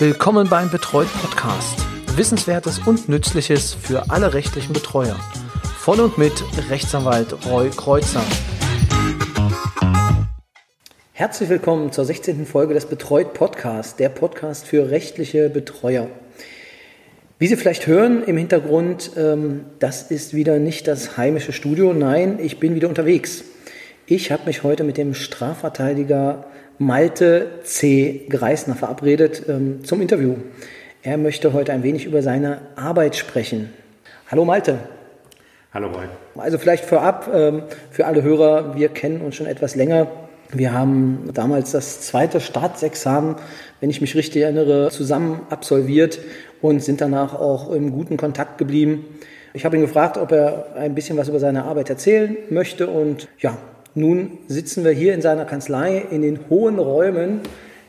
Willkommen beim Betreut Podcast. Wissenswertes und Nützliches für alle rechtlichen Betreuer. Von und mit Rechtsanwalt Roy Kreuzer. Herzlich willkommen zur 16. Folge des Betreut Podcast, der Podcast für rechtliche Betreuer. Wie Sie vielleicht hören im Hintergrund, ähm, das ist wieder nicht das heimische Studio. Nein, ich bin wieder unterwegs. Ich habe mich heute mit dem Strafverteidiger Malte C. Greisner verabredet ähm, zum Interview. Er möchte heute ein wenig über seine Arbeit sprechen. Hallo Malte. Hallo Roy. Also vielleicht vorab ähm, für alle Hörer, wir kennen uns schon etwas länger. Wir haben damals das zweite Staatsexamen, wenn ich mich richtig erinnere, zusammen absolviert und sind danach auch im guten Kontakt geblieben. Ich habe ihn gefragt, ob er ein bisschen was über seine Arbeit erzählen möchte und ja, nun sitzen wir hier in seiner Kanzlei in den hohen Räumen,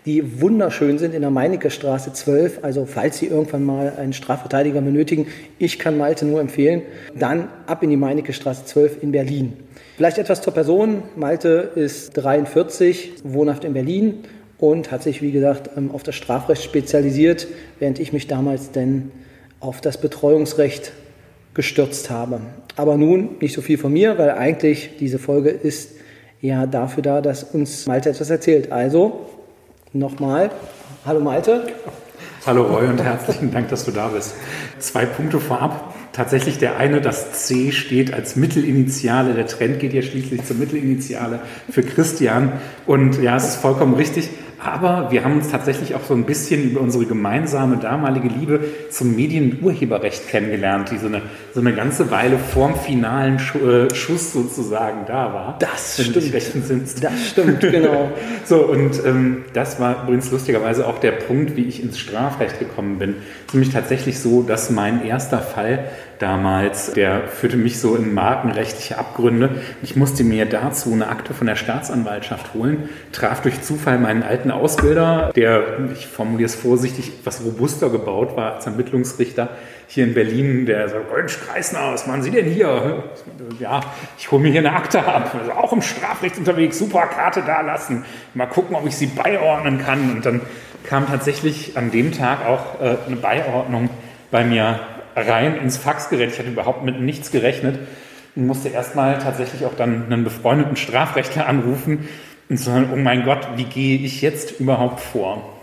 die wunderschön sind in der Meinecke Straße 12. Also falls Sie irgendwann mal einen Strafverteidiger benötigen, ich kann Malte nur empfehlen, dann ab in die Meinecke Straße 12 in Berlin. Vielleicht etwas zur Person. Malte ist 43, wohnhaft in Berlin und hat sich, wie gesagt, ähm, auf das Strafrecht spezialisiert, während ich mich damals denn auf das Betreuungsrecht gestürzt habe. Aber nun nicht so viel von mir, weil eigentlich diese Folge ist ja dafür da, dass uns Malte etwas erzählt. Also nochmal, hallo Malte. Hallo Roy und herzlichen Dank, dass du da bist. Zwei Punkte vorab. Tatsächlich der eine, das C steht als Mittelinitiale. Der Trend geht ja schließlich zur Mittelinitiale für Christian. Und ja, es ist vollkommen richtig. Aber wir haben uns tatsächlich auch so ein bisschen über unsere gemeinsame damalige Liebe zum Medienurheberrecht kennengelernt, die so eine, so eine ganze Weile vorm finalen äh, Schuss sozusagen da war. Das stimmt. Das stimmt, genau. so, und ähm, das war übrigens lustigerweise auch der Punkt, wie ich ins Strafrecht gekommen bin. Es ist nämlich tatsächlich so, dass mein erster Fall damals, der führte mich so in markenrechtliche Abgründe. Ich musste mir dazu eine Akte von der Staatsanwaltschaft holen, traf durch Zufall meinen alten Ausbilder, der, ich formuliere es vorsichtig, etwas robuster gebaut war als Ermittlungsrichter hier in Berlin, der sagt, Mensch, Kreisner, was machen Sie denn hier? Ja, ich hole mir hier eine Akte ab, also auch im Strafrecht unterwegs, super Karte da lassen, mal gucken, ob ich sie beiordnen kann. Und dann kam tatsächlich an dem Tag auch äh, eine Beiordnung bei mir rein ins Faxgerät. Ich hatte überhaupt mit nichts gerechnet und musste erstmal tatsächlich auch dann einen befreundeten Strafrechtler anrufen und sagen, oh mein Gott, wie gehe ich jetzt überhaupt vor?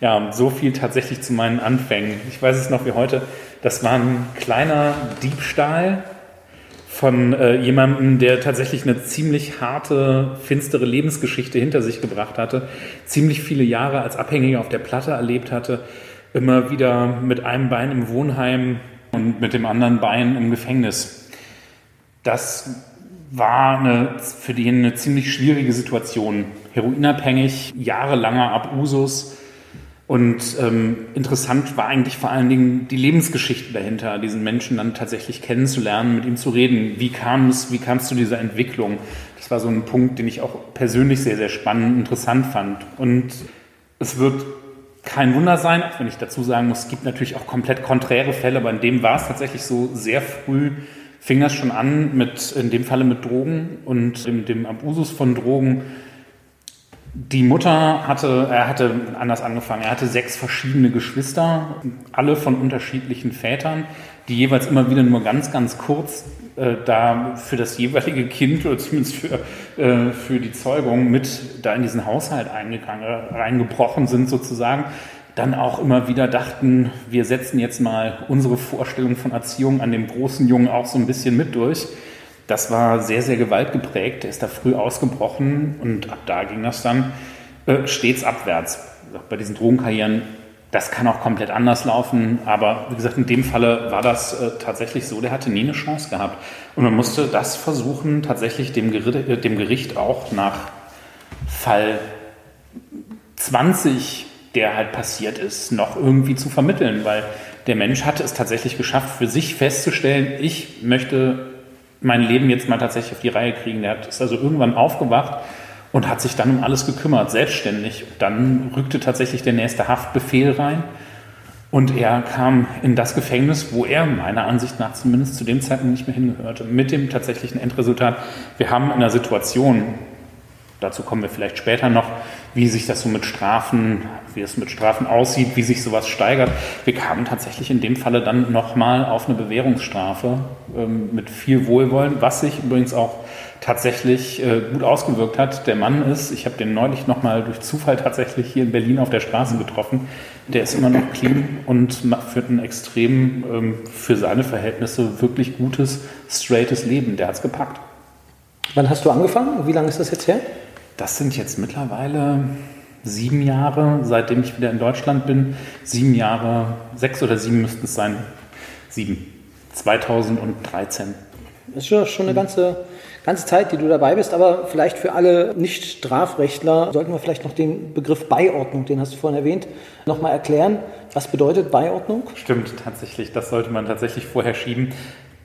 Ja, so viel tatsächlich zu meinen Anfängen. Ich weiß es noch wie heute. Das war ein kleiner Diebstahl von äh, jemandem, der tatsächlich eine ziemlich harte, finstere Lebensgeschichte hinter sich gebracht hatte, ziemlich viele Jahre als Abhängiger auf der Platte erlebt hatte, immer wieder mit einem Bein im Wohnheim und mit dem anderen Bein im Gefängnis. Das war eine, für den eine ziemlich schwierige Situation. Heroinabhängig, jahrelanger Abusus. Und ähm, interessant war eigentlich vor allen Dingen die Lebensgeschichte dahinter, diesen Menschen dann tatsächlich kennenzulernen, mit ihm zu reden. Wie kam es, wie kam es zu dieser Entwicklung? Das war so ein Punkt, den ich auch persönlich sehr, sehr spannend und interessant fand. Und es wird kein Wunder sein, auch wenn ich dazu sagen muss, es gibt natürlich auch komplett konträre Fälle, aber in dem war es tatsächlich so sehr früh, fing das schon an mit, in dem Falle mit Drogen und dem, dem Abusus von Drogen. Die Mutter hatte, er hatte anders angefangen, er hatte sechs verschiedene Geschwister, alle von unterschiedlichen Vätern, die jeweils immer wieder nur ganz, ganz kurz äh, da für das jeweilige Kind oder zumindest für, äh, für die Zeugung mit da in diesen Haushalt eingegangen, reingebrochen sind sozusagen, dann auch immer wieder dachten, wir setzen jetzt mal unsere Vorstellung von Erziehung an dem großen Jungen auch so ein bisschen mit durch. Das war sehr, sehr gewaltgeprägt. Der ist da früh ausgebrochen und ab da ging das dann äh, stets abwärts. Bei diesen Drogenkarrieren das kann auch komplett anders laufen, aber wie gesagt, in dem Falle war das äh, tatsächlich so, der hatte nie eine Chance gehabt. Und man musste das versuchen, tatsächlich dem Gericht, äh, dem Gericht auch nach Fall 20, der halt passiert ist, noch irgendwie zu vermitteln, weil der Mensch hatte es tatsächlich geschafft, für sich festzustellen, ich möchte mein Leben jetzt mal tatsächlich auf die Reihe kriegen. Der hat, ist also irgendwann aufgewacht und hat sich dann um alles gekümmert, selbstständig. Dann rückte tatsächlich der nächste Haftbefehl rein und er kam in das Gefängnis, wo er meiner Ansicht nach zumindest zu dem Zeitpunkt nicht mehr hingehörte, mit dem tatsächlichen Endresultat. Wir haben in einer Situation, dazu kommen wir vielleicht später noch, wie sich das so mit Strafen, wie es mit Strafen aussieht, wie sich sowas steigert. Wir kamen tatsächlich in dem Falle dann nochmal auf eine Bewährungsstrafe ähm, mit viel Wohlwollen, was sich übrigens auch tatsächlich äh, gut ausgewirkt hat. Der Mann ist, ich habe den neulich nochmal durch Zufall tatsächlich hier in Berlin auf der Straße getroffen, der ist immer noch clean und führt ein extrem ähm, für seine Verhältnisse wirklich gutes, straightes Leben. Der hat es gepackt. Wann hast du angefangen? Wie lange ist das jetzt her? Das sind jetzt mittlerweile sieben Jahre, seitdem ich wieder in Deutschland bin. Sieben Jahre, sechs oder sieben müssten es sein. Sieben. 2013. Das ist ja schon eine ganze, ganze Zeit, die du dabei bist, aber vielleicht für alle Nicht-Strafrechtler sollten wir vielleicht noch den Begriff Beiordnung, den hast du vorhin erwähnt, nochmal erklären. Was bedeutet Beiordnung? Stimmt, tatsächlich. Das sollte man tatsächlich vorher schieben.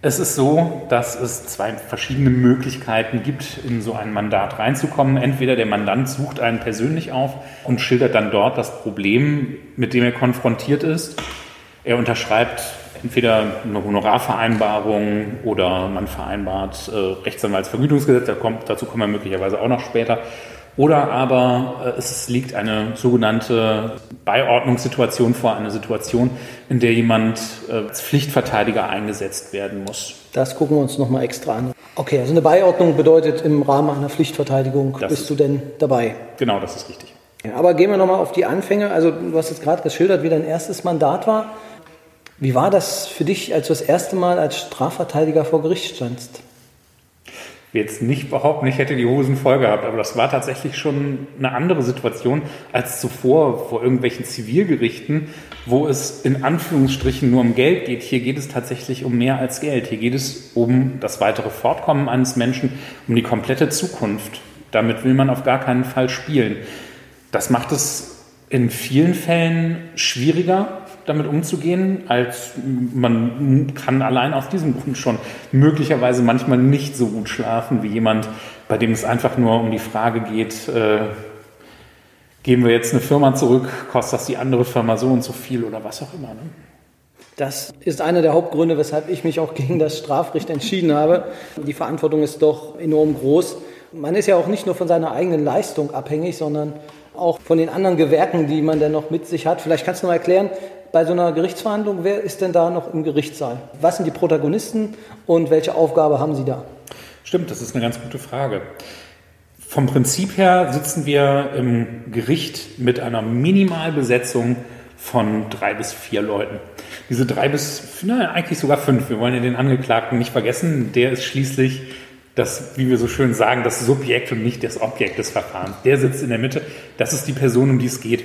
Es ist so, dass es zwei verschiedene Möglichkeiten gibt, in so ein Mandat reinzukommen. Entweder der Mandant sucht einen persönlich auf und schildert dann dort das Problem, mit dem er konfrontiert ist. Er unterschreibt entweder eine Honorarvereinbarung oder man vereinbart äh, Rechtsanwaltsvergütungsgesetz, da kommt, dazu kommen wir möglicherweise auch noch später. Oder aber äh, es liegt eine sogenannte Beiordnungssituation vor, eine Situation, in der jemand äh, als Pflichtverteidiger eingesetzt werden muss. Das gucken wir uns nochmal extra an. Okay, also eine Beiordnung bedeutet, im Rahmen einer Pflichtverteidigung das bist du denn dabei? Genau, das ist richtig. Ja, aber gehen wir nochmal auf die Anfänge. Also du hast jetzt gerade geschildert, wie dein erstes Mandat war. Wie war das für dich, als du das erste Mal als Strafverteidiger vor Gericht standst? jetzt nicht behaupten, ich hätte die Hosen voll gehabt, aber das war tatsächlich schon eine andere Situation als zuvor vor irgendwelchen Zivilgerichten, wo es in Anführungsstrichen nur um Geld geht. Hier geht es tatsächlich um mehr als Geld. Hier geht es um das weitere Fortkommen eines Menschen, um die komplette Zukunft. Damit will man auf gar keinen Fall spielen. Das macht es in vielen Fällen schwieriger, damit umzugehen, als man kann allein aus diesem Grund schon möglicherweise manchmal nicht so gut schlafen wie jemand, bei dem es einfach nur um die Frage geht, äh, geben wir jetzt eine Firma zurück, kostet das die andere Firma so und so viel oder was auch immer. Ne? Das ist einer der Hauptgründe, weshalb ich mich auch gegen das Strafrecht entschieden habe. Die Verantwortung ist doch enorm groß. Man ist ja auch nicht nur von seiner eigenen Leistung abhängig, sondern auch von den anderen Gewerken, die man dann noch mit sich hat. Vielleicht kannst du noch erklären, bei so einer Gerichtsverhandlung, wer ist denn da noch im Gerichtssaal? Was sind die Protagonisten und welche Aufgabe haben sie da? Stimmt, das ist eine ganz gute Frage. Vom Prinzip her sitzen wir im Gericht mit einer Minimalbesetzung von drei bis vier Leuten. Diese drei bis, na, eigentlich sogar fünf. Wir wollen ja den Angeklagten nicht vergessen. Der ist schließlich das, wie wir so schön sagen, das Subjekt und nicht das Objekt des Verfahrens. Der sitzt in der Mitte. Das ist die Person, um die es geht.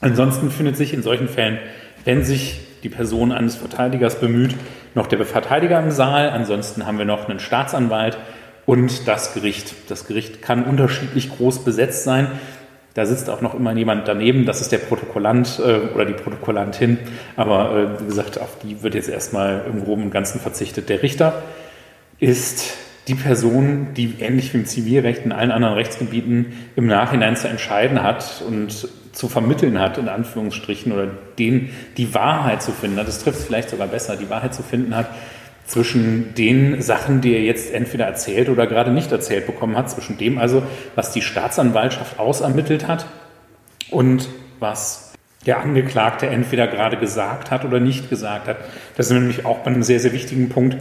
Ansonsten findet sich in solchen Fällen wenn sich die Person eines Verteidigers bemüht, noch der Verteidiger im Saal. Ansonsten haben wir noch einen Staatsanwalt und das Gericht. Das Gericht kann unterschiedlich groß besetzt sein. Da sitzt auch noch immer jemand daneben, das ist der Protokollant äh, oder die Protokollantin. Aber äh, wie gesagt, auf die wird jetzt erstmal im Groben und Ganzen verzichtet. Der Richter ist die Person, die ähnlich wie im Zivilrecht in allen anderen Rechtsgebieten im Nachhinein zu entscheiden hat und zu vermitteln hat, in Anführungsstrichen, oder den die Wahrheit zu finden hat, das trifft es vielleicht sogar besser, die Wahrheit zu finden hat zwischen den Sachen, die er jetzt entweder erzählt oder gerade nicht erzählt bekommen hat, zwischen dem also, was die Staatsanwaltschaft ausermittelt hat und was der Angeklagte entweder gerade gesagt hat oder nicht gesagt hat. Das ist nämlich auch bei einem sehr, sehr wichtigen Punkt.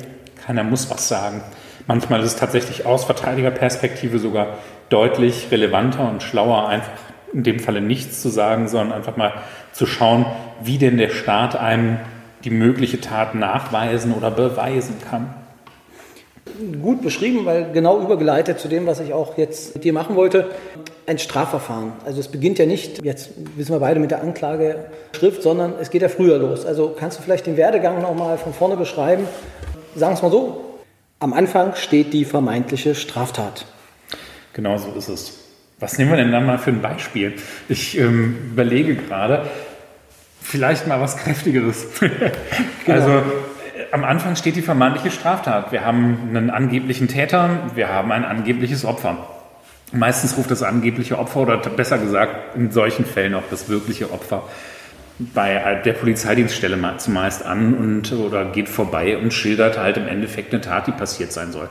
Keiner muss was sagen. Manchmal ist es tatsächlich aus Verteidigerperspektive sogar deutlich relevanter und schlauer, einfach in dem Falle nichts zu sagen, sondern einfach mal zu schauen, wie denn der Staat einem die mögliche Tat nachweisen oder beweisen kann. Gut beschrieben, weil genau übergeleitet zu dem, was ich auch jetzt mit dir machen wollte. Ein Strafverfahren. Also es beginnt ja nicht, jetzt wissen wir beide mit der Anklageschrift, sondern es geht ja früher los. Also kannst du vielleicht den Werdegang nochmal von vorne beschreiben? Sagen wir es mal so. Am Anfang steht die vermeintliche Straftat. Genau so ist es. Was nehmen wir denn dann mal für ein Beispiel? Ich ähm, überlege gerade, vielleicht mal was Kräftigeres. genau. Also am Anfang steht die vermeintliche Straftat. Wir haben einen angeblichen Täter, wir haben ein angebliches Opfer. Meistens ruft das angebliche Opfer oder besser gesagt in solchen Fällen auch das wirkliche Opfer bei der Polizeidienststelle zumeist an und oder geht vorbei und schildert halt im Endeffekt eine Tat, die passiert sein soll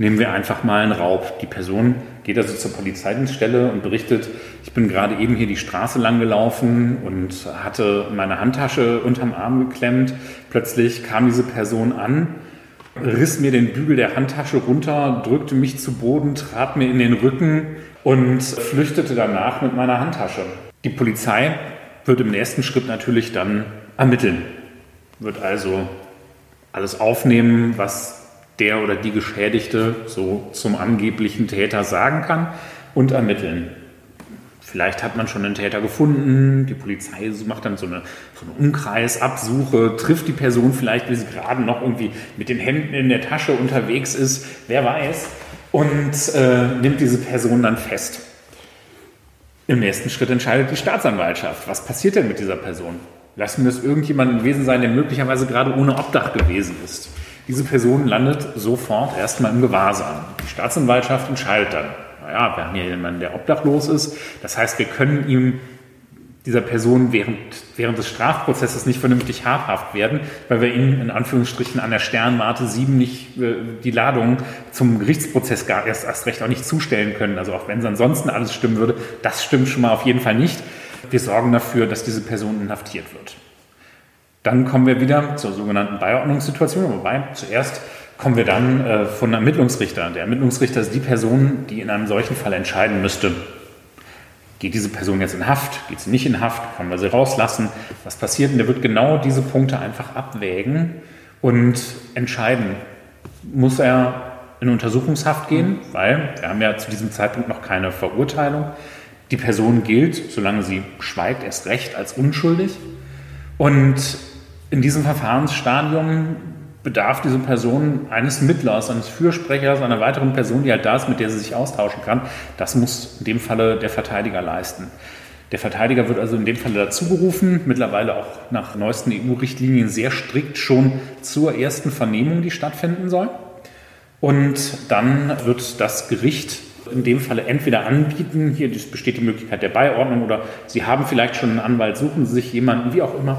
Nehmen wir einfach mal einen Raub. Die Person geht also zur Polizeidienststelle und berichtet, ich bin gerade eben hier die Straße lang gelaufen und hatte meine Handtasche unterm Arm geklemmt. Plötzlich kam diese Person an, riss mir den Bügel der Handtasche runter, drückte mich zu Boden, trat mir in den Rücken und flüchtete danach mit meiner Handtasche. Die Polizei wird im nächsten Schritt natürlich dann ermitteln, wird also alles aufnehmen, was der oder die Geschädigte so zum angeblichen Täter sagen kann und ermitteln. Vielleicht hat man schon einen Täter gefunden, die Polizei macht dann so eine, so eine Umkreisabsuche, trifft die Person vielleicht, wie sie gerade noch irgendwie mit den Händen in der Tasche unterwegs ist, wer weiß, und äh, nimmt diese Person dann fest. Im nächsten Schritt entscheidet die Staatsanwaltschaft, was passiert denn mit dieser Person? Lassen wir es irgendjemand gewesen sein, der möglicherweise gerade ohne Obdach gewesen ist. Diese Person landet sofort erstmal im Gewahrsam. Die Staatsanwaltschaft entscheidet dann, naja, wir haben hier jemanden, der obdachlos ist. Das heißt, wir können ihm dieser Person während, während des Strafprozesses nicht vernünftig habhaft werden, weil wir ihm in Anführungsstrichen an der Sternwarte 7 nicht äh, die Ladung zum Gerichtsprozess gar erst, erst recht auch nicht zustellen können. Also auch wenn es ansonsten alles stimmen würde, das stimmt schon mal auf jeden Fall nicht. Wir sorgen dafür, dass diese Person inhaftiert wird. Dann kommen wir wieder zur sogenannten Beiordnungssituation, wobei zuerst kommen wir dann äh, von Ermittlungsrichter. Der Ermittlungsrichter ist die Person, die in einem solchen Fall entscheiden müsste, geht diese Person jetzt in Haft, geht sie nicht in Haft, kann man sie rauslassen, was passiert. Und der wird genau diese Punkte einfach abwägen und entscheiden, muss er in Untersuchungshaft gehen, weil wir haben ja zu diesem Zeitpunkt noch keine Verurteilung. Die Person gilt, solange sie schweigt, erst recht als unschuldig. Und in diesem Verfahrensstadium bedarf diese Person eines Mittlers, eines Fürsprechers, einer weiteren Person, die halt da ist, mit der sie sich austauschen kann. Das muss in dem Falle der Verteidiger leisten. Der Verteidiger wird also in dem Falle dazu gerufen, mittlerweile auch nach neuesten EU-Richtlinien sehr strikt schon zur ersten Vernehmung, die stattfinden soll. Und dann wird das Gericht in dem Falle entweder anbieten, hier besteht die Möglichkeit der Beiordnung oder Sie haben vielleicht schon einen Anwalt, suchen Sie sich jemanden, wie auch immer,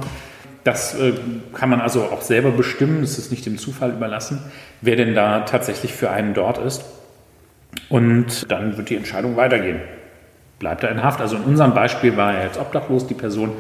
das äh, kann man also auch selber bestimmen, es ist nicht dem Zufall überlassen, wer denn da tatsächlich für einen dort ist. Und dann wird die Entscheidung weitergehen. Bleibt er in Haft? Also in unserem Beispiel war er jetzt obdachlos, die Person.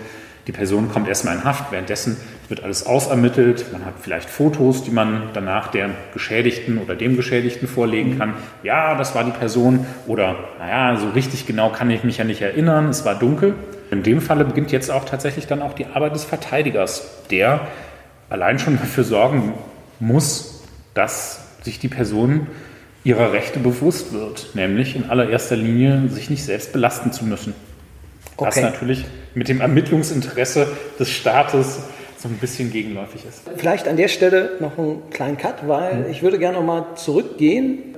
Die Person kommt erstmal in Haft, währenddessen wird alles ausermittelt. Man hat vielleicht Fotos, die man danach der Geschädigten oder dem Geschädigten vorlegen kann. Ja, das war die Person. Oder, naja, so richtig genau kann ich mich ja nicht erinnern, es war dunkel. In dem Falle beginnt jetzt auch tatsächlich dann auch die Arbeit des Verteidigers, der allein schon dafür sorgen muss, dass sich die Person ihrer Rechte bewusst wird, nämlich in allererster Linie sich nicht selbst belasten zu müssen. Okay. Was natürlich mit dem Ermittlungsinteresse des Staates so ein bisschen gegenläufig ist. Vielleicht an der Stelle noch einen kleinen Cut, weil mhm. ich würde gerne noch mal zurückgehen.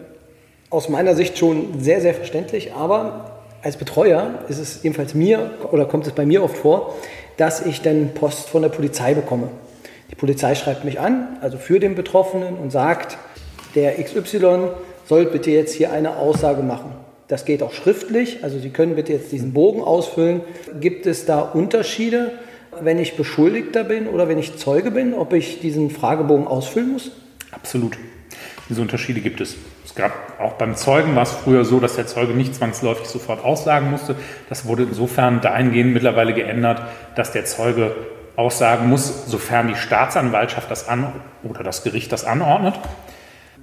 Aus meiner Sicht schon sehr, sehr verständlich, aber als Betreuer ist es jedenfalls mir oder kommt es bei mir oft vor, dass ich dann Post von der Polizei bekomme. Die Polizei schreibt mich an, also für den Betroffenen und sagt, der XY soll bitte jetzt hier eine Aussage machen. Das geht auch schriftlich, also Sie können bitte jetzt diesen Bogen ausfüllen. Gibt es da Unterschiede, wenn ich Beschuldigter bin oder wenn ich Zeuge bin, ob ich diesen Fragebogen ausfüllen muss? Absolut. Diese Unterschiede gibt es. Es gab auch beim Zeugen war es früher so, dass der Zeuge nicht zwangsläufig sofort aussagen musste. Das wurde insofern dahingehend mittlerweile geändert, dass der Zeuge aussagen muss, sofern die Staatsanwaltschaft das an oder das Gericht das anordnet.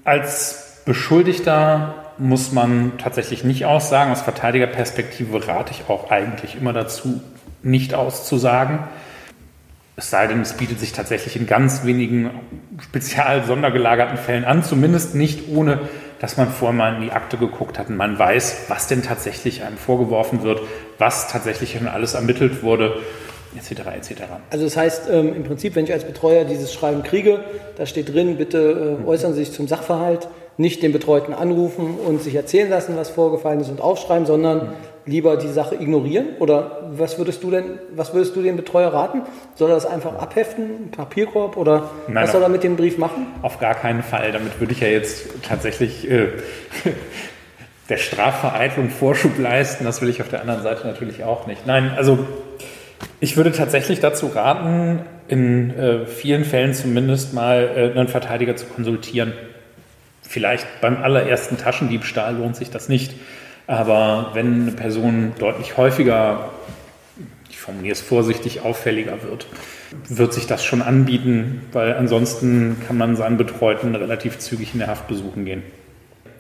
Als Beschuldigter muss man tatsächlich nicht aussagen. Aus Verteidigerperspektive rate ich auch eigentlich immer dazu, nicht auszusagen. Es sei denn, es bietet sich tatsächlich in ganz wenigen spezial sondergelagerten Fällen an, zumindest nicht ohne, dass man vorher mal in die Akte geguckt hat und man weiß, was denn tatsächlich einem vorgeworfen wird, was tatsächlich schon alles ermittelt wurde, etc. etc. Also das heißt ähm, im Prinzip, wenn ich als Betreuer dieses Schreiben kriege, da steht drin, bitte äh, äußern Sie sich zum Sachverhalt, nicht den Betreuten anrufen und sich erzählen lassen, was vorgefallen ist und aufschreiben, sondern lieber die Sache ignorieren? Oder was würdest du denn, was würdest du dem Betreuer raten? Soll er das einfach abheften, Papierkorb oder Nein, was soll er mit dem Brief machen? Auf gar keinen Fall. Damit würde ich ja jetzt tatsächlich äh, der Strafvereitlung Vorschub leisten. Das will ich auf der anderen Seite natürlich auch nicht. Nein, also ich würde tatsächlich dazu raten, in äh, vielen Fällen zumindest mal äh, einen Verteidiger zu konsultieren Vielleicht beim allerersten Taschendiebstahl lohnt sich das nicht. Aber wenn eine Person deutlich häufiger, ich formuliere es vorsichtig, auffälliger wird, wird sich das schon anbieten, weil ansonsten kann man seinen Betreuten relativ zügig in der Haft besuchen gehen.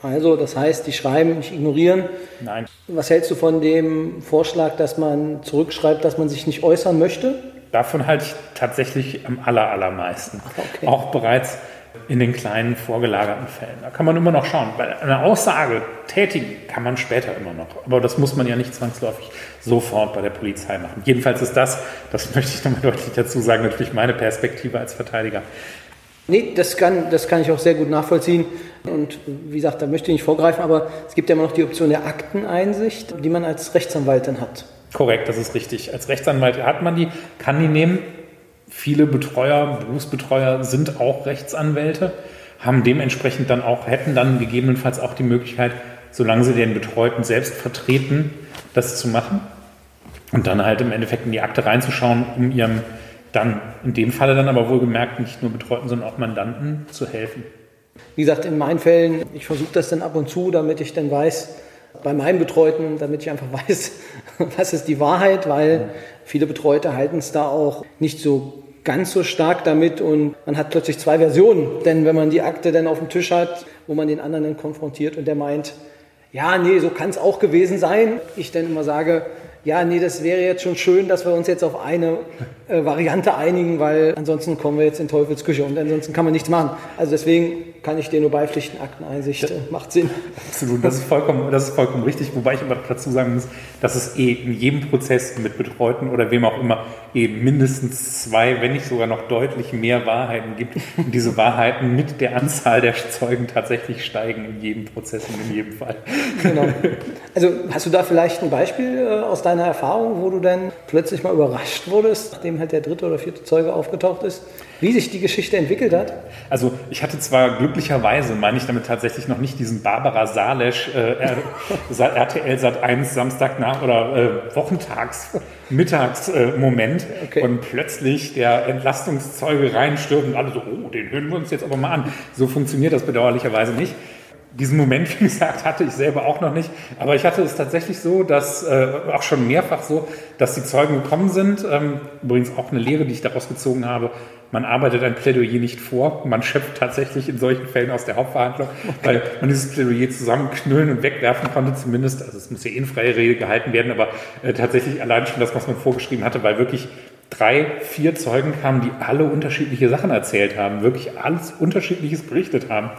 Also, das heißt, die schreiben, nicht ignorieren. Nein. Was hältst du von dem Vorschlag, dass man zurückschreibt, dass man sich nicht äußern möchte? Davon halte ich tatsächlich am aller, allermeisten. Okay. Auch bereits in den kleinen vorgelagerten Fällen. Da kann man immer noch schauen, weil eine Aussage tätigen kann man später immer noch. Aber das muss man ja nicht zwangsläufig sofort bei der Polizei machen. Jedenfalls ist das, das möchte ich nochmal deutlich dazu sagen, natürlich meine Perspektive als Verteidiger. Nee, das kann, das kann ich auch sehr gut nachvollziehen. Und wie gesagt, da möchte ich nicht vorgreifen, aber es gibt ja immer noch die Option der Akteneinsicht, die man als Rechtsanwalt dann hat. Korrekt, das ist richtig. Als Rechtsanwalt hat man die, kann die nehmen. Viele Betreuer, Berufsbetreuer sind auch Rechtsanwälte, haben dementsprechend dann auch, hätten dann gegebenenfalls auch die Möglichkeit, solange sie den Betreuten selbst vertreten, das zu machen und dann halt im Endeffekt in die Akte reinzuschauen, um ihrem dann in dem Falle dann aber wohlgemerkt nicht nur Betreuten, sondern auch Mandanten zu helfen. Wie gesagt, in meinen Fällen, ich versuche das dann ab und zu, damit ich dann weiß, bei meinen Betreuten, damit ich einfach weiß, was ist die Wahrheit, weil viele Betreute halten es da auch nicht so ganz so stark damit und man hat plötzlich zwei Versionen. Denn wenn man die Akte dann auf dem Tisch hat, wo man den anderen dann konfrontiert und der meint, ja, nee, so kann es auch gewesen sein, ich dann immer sage, ja, nee, das wäre jetzt schon schön, dass wir uns jetzt auf eine äh, Variante einigen, weil ansonsten kommen wir jetzt in Teufelsküche und ansonsten kann man nichts machen. Also deswegen kann ich dir nur beipflichten, Akteneinsicht äh, macht Sinn. Absolut, das ist, vollkommen, das ist vollkommen richtig, wobei ich aber dazu sagen muss, dass es eh in jedem Prozess mit Betreuten oder wem auch immer eben mindestens zwei, wenn nicht sogar noch deutlich mehr Wahrheiten gibt und diese Wahrheiten mit der Anzahl der Zeugen tatsächlich steigen in jedem Prozess und in jedem Fall. Genau. Also hast du da vielleicht ein Beispiel äh, aus deiner Erfahrung, wo du dann plötzlich mal überrascht wurdest, nachdem halt der dritte oder vierte Zeuge aufgetaucht ist, wie sich die Geschichte entwickelt hat? Also ich hatte zwar glücklicherweise, meine ich damit tatsächlich noch nicht diesen Barbara Salesch äh, RTL Sat 1 Samstag nach oder äh, Wochentags Mittagsmoment äh, okay. und plötzlich der Entlastungszeuge reinstürmt und alle so, oh, den hören wir uns jetzt aber mal an. So funktioniert das bedauerlicherweise nicht diesen Moment, wie gesagt, hatte ich selber auch noch nicht. Aber ich hatte es tatsächlich so, dass äh, auch schon mehrfach so, dass die Zeugen gekommen sind. Ähm, übrigens auch eine Lehre, die ich daraus gezogen habe. Man arbeitet ein Plädoyer nicht vor. Man schöpft tatsächlich in solchen Fällen aus der Hauptverhandlung, okay. weil man dieses Plädoyer zusammenknüllen und wegwerfen konnte zumindest. Also es muss ja eh in freie Rede gehalten werden, aber äh, tatsächlich allein schon das, was man vorgeschrieben hatte, weil wirklich drei, vier Zeugen kamen, die alle unterschiedliche Sachen erzählt haben, wirklich alles Unterschiedliches berichtet haben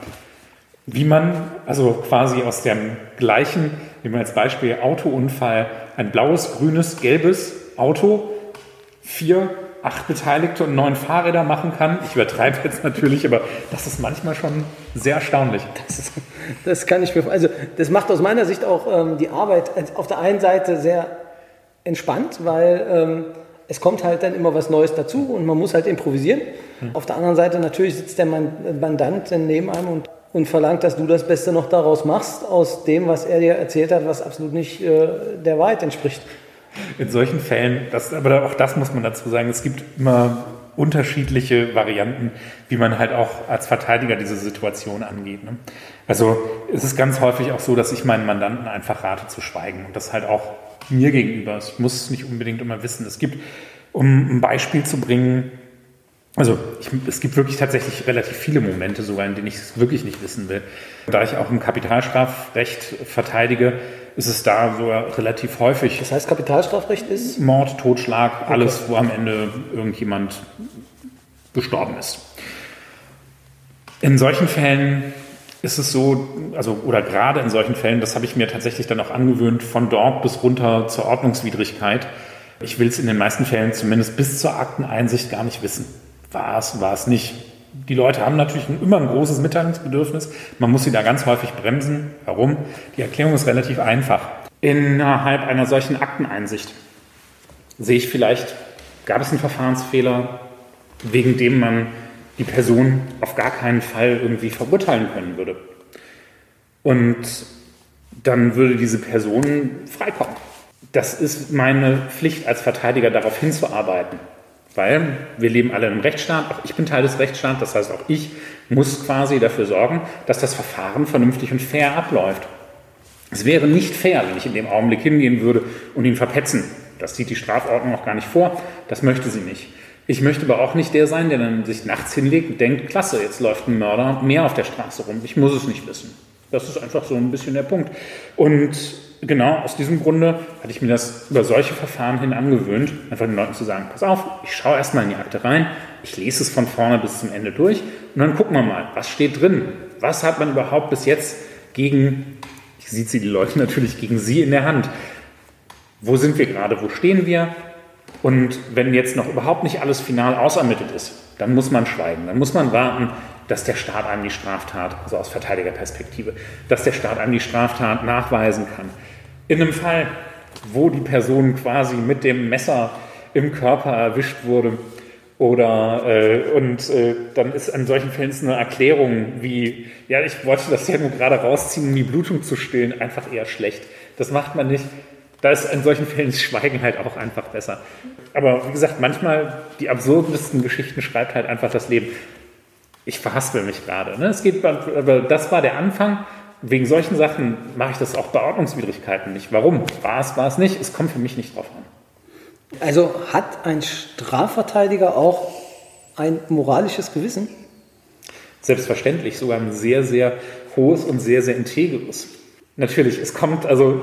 wie man also quasi aus dem gleichen, nehmen wir als Beispiel Autounfall, ein blaues, grünes, gelbes Auto, vier, acht Beteiligte und neun Fahrräder machen kann. Ich übertreibe jetzt natürlich, aber das ist manchmal schon sehr erstaunlich. Das, ist, das kann ich mir, also das macht aus meiner Sicht auch ähm, die Arbeit auf der einen Seite sehr entspannt, weil ähm, es kommt halt dann immer was Neues dazu und man muss halt improvisieren. Hm. Auf der anderen Seite natürlich sitzt der Mandant neben einem und und verlangt, dass du das Beste noch daraus machst, aus dem, was er dir erzählt hat, was absolut nicht äh, der Wahrheit entspricht. In solchen Fällen, das, aber auch das muss man dazu sagen, es gibt immer unterschiedliche Varianten, wie man halt auch als Verteidiger diese Situation angeht. Ne? Also es ist ganz häufig auch so, dass ich meinen Mandanten einfach rate zu schweigen und das halt auch mir gegenüber. Ich muss es nicht unbedingt immer wissen. Es gibt, um ein Beispiel zu bringen, also ich, es gibt wirklich tatsächlich relativ viele Momente sogar, in denen ich es wirklich nicht wissen will. Da ich auch im Kapitalstrafrecht verteidige, ist es da sogar relativ häufig. Das heißt, Kapitalstrafrecht ist? Mord, Totschlag, okay. alles, wo am Ende irgendjemand gestorben ist. In solchen Fällen ist es so, also oder gerade in solchen Fällen, das habe ich mir tatsächlich dann auch angewöhnt, von dort bis runter zur Ordnungswidrigkeit. Ich will es in den meisten Fällen zumindest bis zur Akteneinsicht gar nicht wissen war es, war es nicht. Die Leute haben natürlich immer ein großes Mitteilungsbedürfnis. Man muss sie da ganz häufig bremsen. Warum? Die Erklärung ist relativ einfach. Innerhalb einer solchen Akteneinsicht sehe ich vielleicht, gab es einen Verfahrensfehler, wegen dem man die Person auf gar keinen Fall irgendwie verurteilen können würde. Und dann würde diese Person freikommen. Das ist meine Pflicht als Verteidiger, darauf hinzuarbeiten. Weil wir leben alle einem Rechtsstaat, auch ich bin Teil des Rechtsstaats, das heißt auch ich muss quasi dafür sorgen, dass das Verfahren vernünftig und fair abläuft. Es wäre nicht fair, wenn ich in dem Augenblick hingehen würde und ihn verpetzen. Das sieht die Strafordnung auch gar nicht vor. Das möchte sie nicht. Ich möchte aber auch nicht der sein, der dann sich nachts hinlegt und denkt, klasse, jetzt läuft ein Mörder mehr auf der Straße rum. Ich muss es nicht wissen. Das ist einfach so ein bisschen der Punkt. Und genau aus diesem Grunde hatte ich mir das über solche Verfahren hin angewöhnt, einfach den Leuten zu sagen, pass auf, ich schaue erstmal in die Akte rein, ich lese es von vorne bis zum Ende durch und dann gucken wir mal, was steht drin? Was hat man überhaupt bis jetzt gegen, ich sieht sie die Leute natürlich gegen sie in der Hand. Wo sind wir gerade? Wo stehen wir? Und wenn jetzt noch überhaupt nicht alles final ausermittelt ist, dann muss man schweigen. Dann muss man warten, dass der Staat einem die Straftat, also aus Verteidigerperspektive, dass der Staat einem die Straftat nachweisen kann. In einem Fall, wo die Person quasi mit dem Messer im Körper erwischt wurde, oder äh, und äh, dann ist an solchen Fällen eine Erklärung wie, ja, ich wollte das ja nur gerade rausziehen, um die Blutung zu stillen, einfach eher schlecht. Das macht man nicht. Da ist in solchen Fällen Schweigen halt auch einfach besser. Aber wie gesagt, manchmal die absurdesten Geschichten schreibt halt einfach das Leben. Ich verhaspel mich gerade. Ne? Es geht, aber das war der Anfang. Wegen solchen Sachen mache ich das auch bei Ordnungswidrigkeiten nicht. Warum? War es, war es nicht? Es kommt für mich nicht drauf an. Also hat ein Strafverteidiger auch ein moralisches Gewissen? Selbstverständlich, sogar ein sehr, sehr hohes und sehr, sehr integres. Natürlich, es kommt, also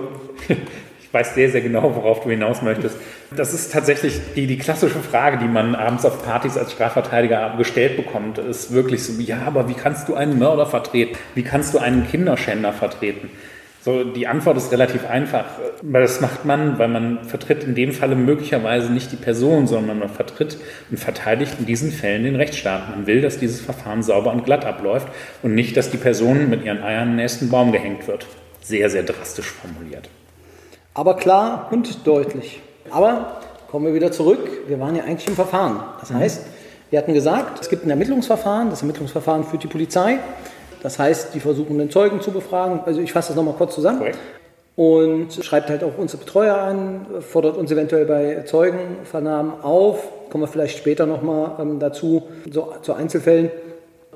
ich weiß sehr, sehr genau, worauf du hinaus möchtest. Das ist tatsächlich die, die klassische Frage, die man abends auf Partys als Strafverteidiger gestellt bekommt. Ist wirklich so, ja, aber wie kannst du einen Mörder vertreten? Wie kannst du einen Kinderschänder vertreten? So, die Antwort ist relativ einfach. Das macht man, weil man vertritt in dem Falle möglicherweise nicht die Person, sondern man vertritt und verteidigt in diesen Fällen den Rechtsstaat. Man will, dass dieses Verfahren sauber und glatt abläuft und nicht, dass die Person mit ihren Eiern im nächsten Baum gehängt wird. Sehr, sehr drastisch formuliert. Aber klar und deutlich. Aber kommen wir wieder zurück. Wir waren ja eigentlich im Verfahren. Das heißt, wir hatten gesagt, es gibt ein Ermittlungsverfahren. Das Ermittlungsverfahren führt die Polizei. Das heißt, die versuchen den Zeugen zu befragen. Also ich fasse das nochmal kurz zusammen. Correct. Und schreibt halt auch unsere Betreuer an, fordert uns eventuell bei Zeugenvernahmen auf. Kommen wir vielleicht später nochmal ähm, dazu, so, zu Einzelfällen.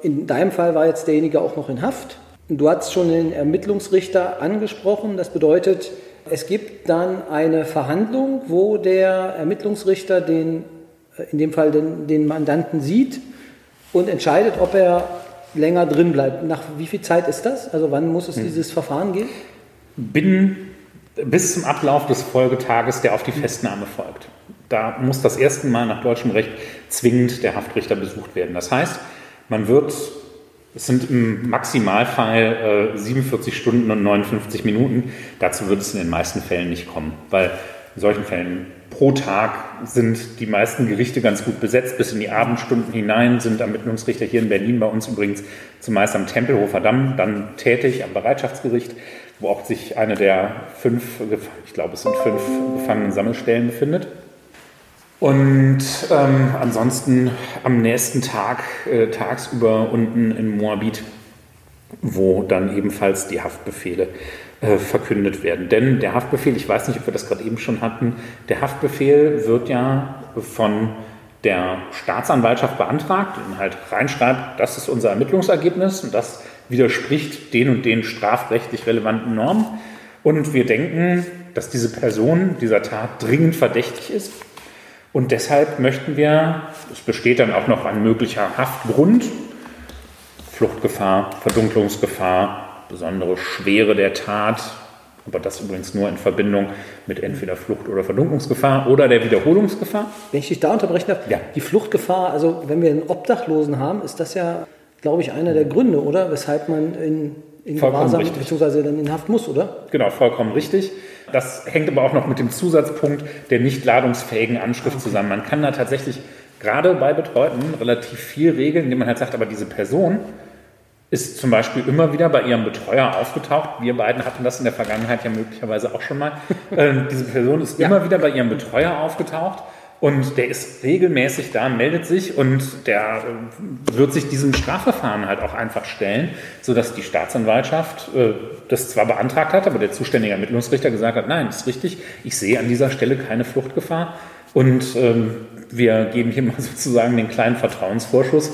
In deinem Fall war jetzt derjenige auch noch in Haft. Du hast schon den Ermittlungsrichter angesprochen. Das bedeutet, es gibt dann eine Verhandlung, wo der Ermittlungsrichter den, äh, in dem Fall den, den Mandanten sieht und entscheidet, ob er länger drin bleibt. Nach wie viel Zeit ist das? Also wann muss es hm. dieses Verfahren gehen? Binnen bis zum Ablauf des Folgetages, der auf die Festnahme folgt. Da muss das erste Mal nach deutschem Recht zwingend der Haftrichter besucht werden. Das heißt, man wird, es sind im Maximalfall äh, 47 Stunden und 59 Minuten. Dazu wird es in den meisten Fällen nicht kommen, weil in solchen Fällen pro Tag sind die meisten Gerichte ganz gut besetzt. Bis in die Abendstunden hinein sind Ermittlungsrichter hier in Berlin bei uns übrigens zumeist am Tempelhofer Damm dann tätig, am Bereitschaftsgericht, wo auch sich eine der fünf, ich glaube es sind fünf Gefangenen-Sammelstellen befindet. Und ähm, ansonsten am nächsten Tag, äh, tagsüber unten in Moabit, wo dann ebenfalls die Haftbefehle äh, verkündet werden. Denn der Haftbefehl, ich weiß nicht, ob wir das gerade eben schon hatten, der Haftbefehl wird ja von der Staatsanwaltschaft beantragt und halt reinschreibt, das ist unser Ermittlungsergebnis und das widerspricht den und den strafrechtlich relevanten Normen. Und wir denken, dass diese Person dieser Tat dringend verdächtig ist. Und deshalb möchten wir, es besteht dann auch noch ein möglicher Haftgrund, Fluchtgefahr, Verdunklungsgefahr, besondere Schwere der Tat, aber das übrigens nur in Verbindung mit entweder Flucht- oder Verdunklungsgefahr oder der Wiederholungsgefahr. Wenn ich dich da unterbrechen darf, ja. die Fluchtgefahr, also wenn wir einen Obdachlosen haben, ist das ja, glaube ich, einer der Gründe, oder? Weshalb man in, in Gewahrsam bzw. dann in Haft muss, oder? Genau, vollkommen richtig. Das hängt aber auch noch mit dem Zusatzpunkt der nicht ladungsfähigen Anschrift okay. zusammen. Man kann da tatsächlich gerade bei Betreuten relativ viel regeln, indem man halt sagt, aber diese Person ist zum Beispiel immer wieder bei ihrem Betreuer aufgetaucht. Wir beiden hatten das in der Vergangenheit ja möglicherweise auch schon mal. Ähm, diese Person ist ja. immer wieder bei ihrem Betreuer aufgetaucht und der ist regelmäßig da, meldet sich und der äh, wird sich diesem Strafverfahren halt auch einfach stellen, sodass die Staatsanwaltschaft äh, das zwar beantragt hat, aber der zuständige Ermittlungsrichter gesagt hat, nein, ist richtig, ich sehe an dieser Stelle keine Fluchtgefahr und ähm, wir geben hier mal sozusagen den kleinen Vertrauensvorschuss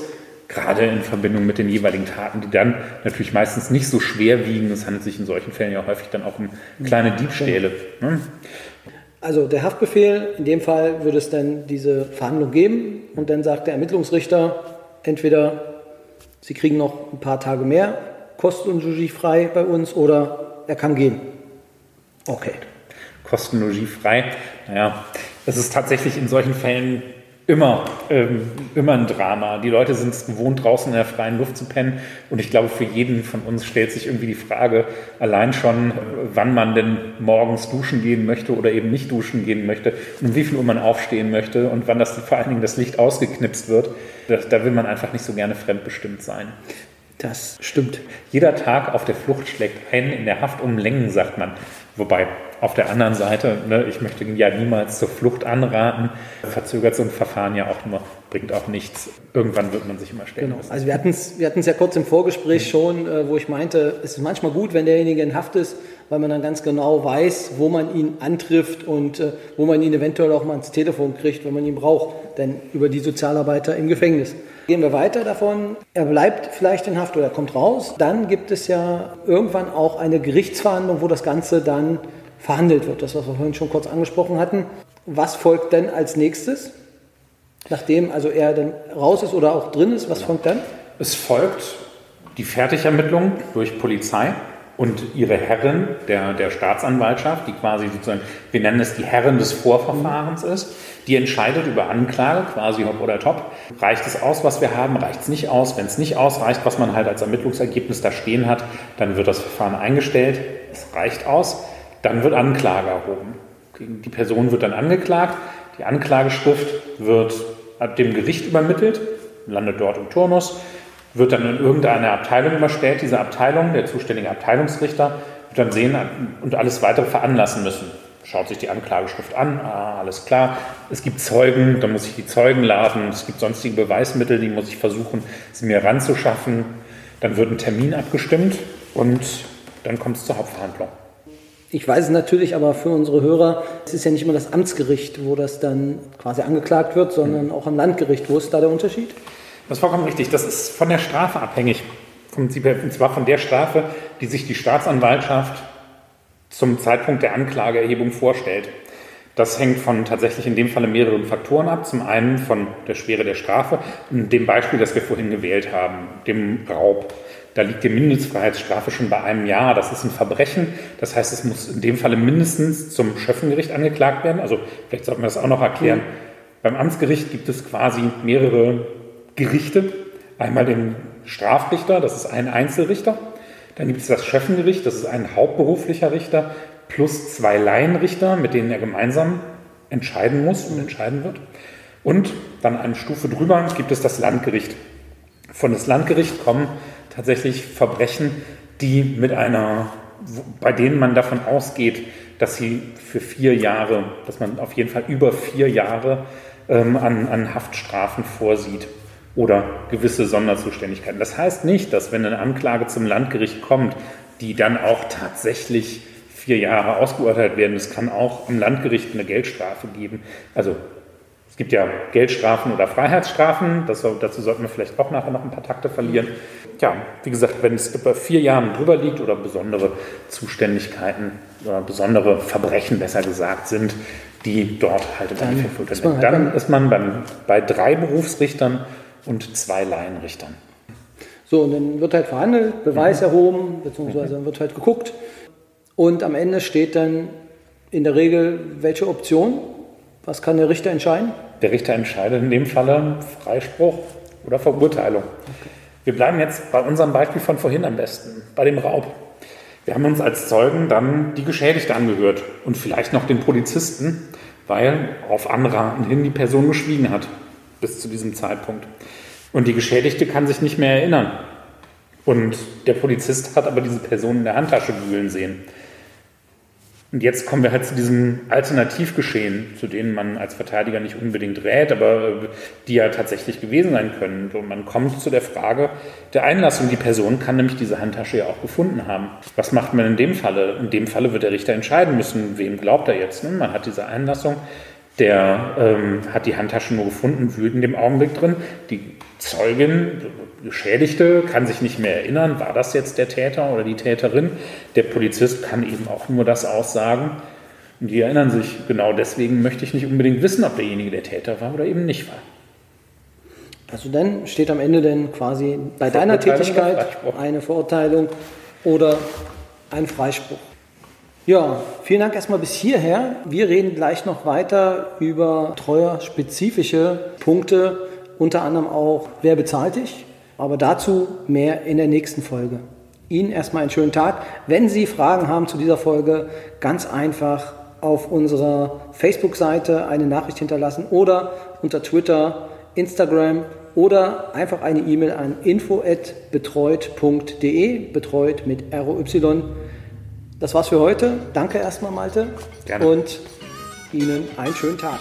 gerade in Verbindung mit den jeweiligen Taten, die dann natürlich meistens nicht so schwer wiegen. Es handelt sich in solchen Fällen ja häufig dann auch um kleine Diebstähle. Ne? Also der Haftbefehl, in dem Fall würde es dann diese Verhandlung geben und dann sagt der Ermittlungsrichter entweder, Sie kriegen noch ein paar Tage mehr, Kosten und Logis frei bei uns oder er kann gehen. Okay. Kosten Logis frei. Naja, es ist tatsächlich in solchen Fällen immer, ähm, immer ein Drama. Die Leute sind es gewohnt, draußen in der freien Luft zu pennen. Und ich glaube, für jeden von uns stellt sich irgendwie die Frage, allein schon, wann man denn morgens duschen gehen möchte oder eben nicht duschen gehen möchte und um wie viel Uhr man aufstehen möchte und wann das vor allen Dingen das Licht ausgeknipst wird. Da, da will man einfach nicht so gerne fremdbestimmt sein. Das stimmt. Jeder Tag auf der Flucht schlägt einen in der Haft um Längen, sagt man. Wobei auf der anderen Seite, ne, ich möchte ja niemals zur Flucht anraten, verzögert so ein Verfahren ja auch nur, bringt auch nichts. Irgendwann wird man sich immer stellen genau. müssen. Also wir hatten es wir ja kurz im Vorgespräch mhm. schon, äh, wo ich meinte, es ist manchmal gut, wenn derjenige in Haft ist, weil man dann ganz genau weiß, wo man ihn antrifft und äh, wo man ihn eventuell auch mal ins Telefon kriegt, wenn man ihn braucht, denn über die Sozialarbeiter im Gefängnis. Gehen wir weiter davon. Er bleibt vielleicht in Haft oder er kommt raus. Dann gibt es ja irgendwann auch eine Gerichtsverhandlung, wo das Ganze dann verhandelt wird. Das, was wir vorhin schon kurz angesprochen hatten. Was folgt denn als nächstes? Nachdem also er dann raus ist oder auch drin ist, was folgt dann? Es folgt die Fertigermittlung durch Polizei und ihre Herren der, der Staatsanwaltschaft, die quasi sozusagen, wir nennen es die Herren des Vorverfahrens ist, die entscheidet über Anklage, quasi hopp oder top. Reicht es aus, was wir haben? Reicht es nicht aus? Wenn es nicht ausreicht, was man halt als Ermittlungsergebnis da stehen hat, dann wird das Verfahren eingestellt. Es reicht aus. Dann wird Anklage erhoben. Die Person wird dann angeklagt. Die Anklageschrift wird dem Gericht übermittelt, landet dort im Turnus wird dann in irgendeine Abteilung überstellt. Diese Abteilung, der zuständige Abteilungsrichter, wird dann sehen und alles weitere veranlassen müssen. Schaut sich die Anklageschrift an, ah, alles klar. Es gibt Zeugen, dann muss ich die Zeugen laden. Es gibt sonstige Beweismittel, die muss ich versuchen, sie mir ranzuschaffen. Dann wird ein Termin abgestimmt und dann kommt es zur Hauptverhandlung. Ich weiß es natürlich, aber für unsere Hörer, es ist ja nicht immer das Amtsgericht, wo das dann quasi angeklagt wird, sondern auch am Landgericht. Wo ist da der Unterschied? Das ist vollkommen richtig. Das ist von der Strafe abhängig. Und zwar von der Strafe, die sich die Staatsanwaltschaft zum Zeitpunkt der Anklageerhebung vorstellt. Das hängt von tatsächlich in dem Falle mehreren Faktoren ab. Zum einen von der Schwere der Strafe, in dem Beispiel, das wir vorhin gewählt haben, dem Raub. Da liegt die Mindestfreiheitsstrafe schon bei einem Jahr. Das ist ein Verbrechen. Das heißt, es muss in dem Falle mindestens zum Schöffengericht angeklagt werden. Also vielleicht sollten wir das auch noch erklären. Mhm. Beim Amtsgericht gibt es quasi mehrere Gerichte. Einmal den Strafrichter, das ist ein Einzelrichter. Dann gibt es das Schöffengericht, das ist ein hauptberuflicher Richter, plus zwei Laienrichter, mit denen er gemeinsam entscheiden muss und entscheiden wird. Und dann eine Stufe drüber gibt es das Landgericht. Von das Landgericht kommen tatsächlich Verbrechen, die mit einer, bei denen man davon ausgeht, dass sie für vier Jahre, dass man auf jeden Fall über vier Jahre ähm, an, an Haftstrafen vorsieht oder gewisse Sonderzuständigkeiten. Das heißt nicht, dass wenn eine Anklage zum Landgericht kommt, die dann auch tatsächlich vier Jahre ausgeurteilt werden. Es kann auch am Landgericht eine Geldstrafe geben. Also es gibt ja Geldstrafen oder Freiheitsstrafen. Das, dazu sollten wir vielleicht auch nachher noch ein paar Takte verlieren. Ja, wie gesagt, wenn es über vier Jahren drüber liegt oder besondere Zuständigkeiten oder besondere Verbrechen besser gesagt sind, die dort halt im Endeffekt dann, dann ist man beim, bei drei Berufsrichtern und zwei Laienrichtern. So, und dann wird halt verhandelt, Beweis mhm. erhoben, beziehungsweise dann wird halt geguckt. Und am Ende steht dann in der Regel, welche Option? Was kann der Richter entscheiden? Der Richter entscheidet in dem Falle Freispruch oder Verurteilung. Okay. Wir bleiben jetzt bei unserem Beispiel von vorhin am besten, bei dem Raub. Wir haben uns als Zeugen dann die Geschädigte angehört und vielleicht noch den Polizisten, weil auf Anraten hin die Person geschwiegen hat bis zu diesem Zeitpunkt. Und die Geschädigte kann sich nicht mehr erinnern. Und der Polizist hat aber diese Person in der Handtasche wühlen sehen. Und jetzt kommen wir halt zu diesem Alternativgeschehen, zu denen man als Verteidiger nicht unbedingt rät, aber die ja tatsächlich gewesen sein können. Und man kommt zu der Frage der Einlassung. Die Person kann nämlich diese Handtasche ja auch gefunden haben. Was macht man in dem Falle? In dem Falle wird der Richter entscheiden müssen, wem glaubt er jetzt. Man hat diese Einlassung, Der ähm, hat die Handtasche nur gefunden, wühlt in dem Augenblick drin. Die Zeugin, Geschädigte, kann sich nicht mehr erinnern, war das jetzt der Täter oder die Täterin. Der Polizist kann eben auch nur das aussagen. Und die erinnern sich, genau deswegen möchte ich nicht unbedingt wissen, ob derjenige der Täter war oder eben nicht war. Also dann steht am Ende denn quasi bei deiner Tätigkeit eine Verurteilung oder ein Freispruch. Ja, vielen Dank erstmal bis hierher. Wir reden gleich noch weiter über treuerspezifische Punkte, unter anderem auch, wer bezahlt dich, aber dazu mehr in der nächsten Folge. Ihnen erstmal einen schönen Tag. Wenn Sie Fragen haben zu dieser Folge, ganz einfach auf unserer Facebook-Seite eine Nachricht hinterlassen oder unter Twitter, Instagram oder einfach eine E-Mail an info@betreut.de, betreut mit ROY. Das war's für heute. Danke erstmal, Malte. Gerne. Und Ihnen einen schönen Tag.